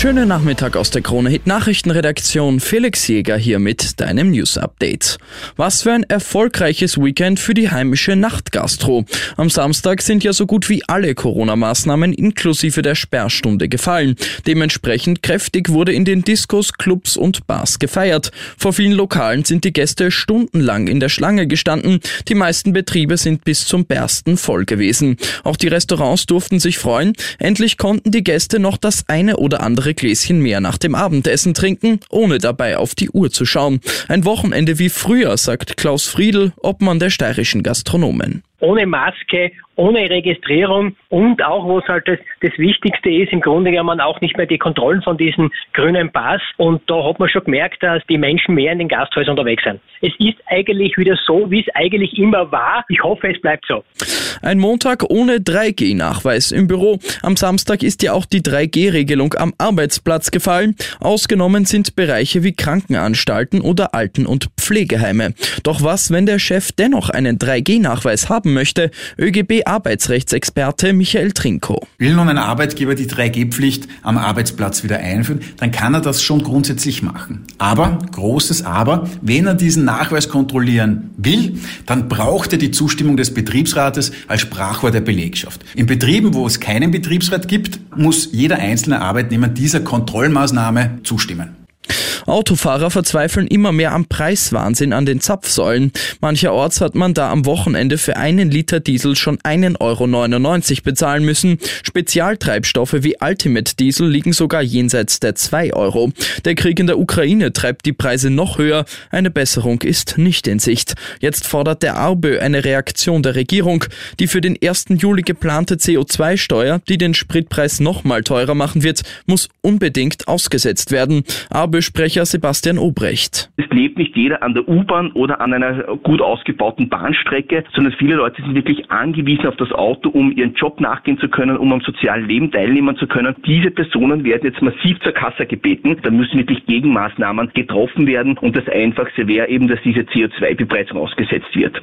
Schönen Nachmittag aus der Krone Hit Nachrichtenredaktion. Felix Jäger hier mit deinem News Update. Was für ein erfolgreiches Weekend für die heimische Nachtgastro. Am Samstag sind ja so gut wie alle Corona-Maßnahmen inklusive der Sperrstunde gefallen. Dementsprechend kräftig wurde in den Diskos, Clubs und Bars gefeiert. Vor vielen Lokalen sind die Gäste stundenlang in der Schlange gestanden. Die meisten Betriebe sind bis zum Bersten voll gewesen. Auch die Restaurants durften sich freuen. Endlich konnten die Gäste noch das eine oder andere andere Gläschen mehr nach dem Abendessen trinken, ohne dabei auf die Uhr zu schauen. Ein Wochenende wie früher, sagt Klaus Friedl, Obmann der steirischen Gastronomen ohne Maske, ohne Registrierung und auch, wo es halt das, das Wichtigste ist, im Grunde genommen auch nicht mehr die Kontrollen von diesem grünen Pass. Und da hat man schon gemerkt, dass die Menschen mehr in den Gasthäusern unterwegs sind. Es ist eigentlich wieder so, wie es eigentlich immer war. Ich hoffe, es bleibt so. Ein Montag ohne 3G-Nachweis im Büro. Am Samstag ist ja auch die 3G-Regelung am Arbeitsplatz gefallen. Ausgenommen sind Bereiche wie Krankenanstalten oder Alten- und Pflegeheime. Doch was, wenn der Chef dennoch einen 3G-Nachweis haben möchte? ÖGB-Arbeitsrechtsexperte Michael Trinko. Will nun ein Arbeitgeber die 3G-Pflicht am Arbeitsplatz wieder einführen, dann kann er das schon grundsätzlich machen. Aber, großes Aber, wenn er diesen Nachweis kontrollieren will, dann braucht er die Zustimmung des Betriebsrates als Sprachrohr der Belegschaft. In Betrieben, wo es keinen Betriebsrat gibt, muss jeder einzelne Arbeitnehmer dieser Kontrollmaßnahme zustimmen. Autofahrer verzweifeln immer mehr am Preiswahnsinn an den Zapfsäulen. Mancherorts hat man da am Wochenende für einen Liter Diesel schon 1,99 Euro bezahlen müssen. Spezialtreibstoffe wie Ultimate Diesel liegen sogar jenseits der 2 Euro. Der Krieg in der Ukraine treibt die Preise noch höher. Eine Besserung ist nicht in Sicht. Jetzt fordert der ARBÖ eine Reaktion der Regierung. Die für den 1. Juli geplante CO2-Steuer, die den Spritpreis nochmal teurer machen wird, muss unbedingt ausgesetzt werden. ARBÖ-Sprecher Sprecher Sebastian Obrecht. Es lebt nicht jeder an der U-Bahn oder an einer gut ausgebauten Bahnstrecke, sondern viele Leute sind wirklich angewiesen auf das Auto, um ihren Job nachgehen zu können, um am sozialen Leben teilnehmen zu können. Diese Personen werden jetzt massiv zur Kasse gebeten. Da müssen wirklich Gegenmaßnahmen getroffen werden und das Einfachste wäre eben, dass diese CO2-Bepreisung ausgesetzt wird.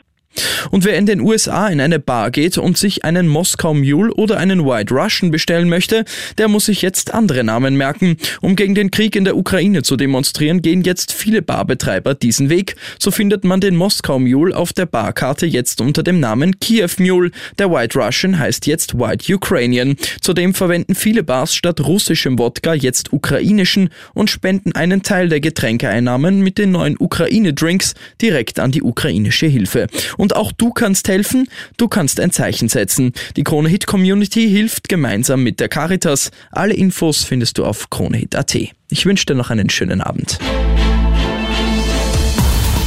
Und wer in den USA in eine Bar geht und sich einen Moskau Mule oder einen White Russian bestellen möchte, der muss sich jetzt andere Namen merken. Um gegen den Krieg in der Ukraine zu demonstrieren, gehen jetzt viele Barbetreiber diesen Weg. So findet man den Moskau Mule auf der Barkarte jetzt unter dem Namen Kiew Mule. Der White Russian heißt jetzt White Ukrainian. Zudem verwenden viele Bars statt russischem Wodka jetzt ukrainischen und spenden einen Teil der Getränkeeinnahmen mit den neuen Ukraine-Drinks direkt an die ukrainische Hilfe. Und und auch du kannst helfen, du kannst ein Zeichen setzen. Die Krone Hit Community hilft gemeinsam mit der Caritas. Alle Infos findest du auf kronehit.at. Ich wünsche dir noch einen schönen Abend.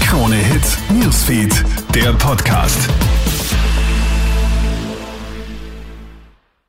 Krone Hit Newsfeed, der Podcast.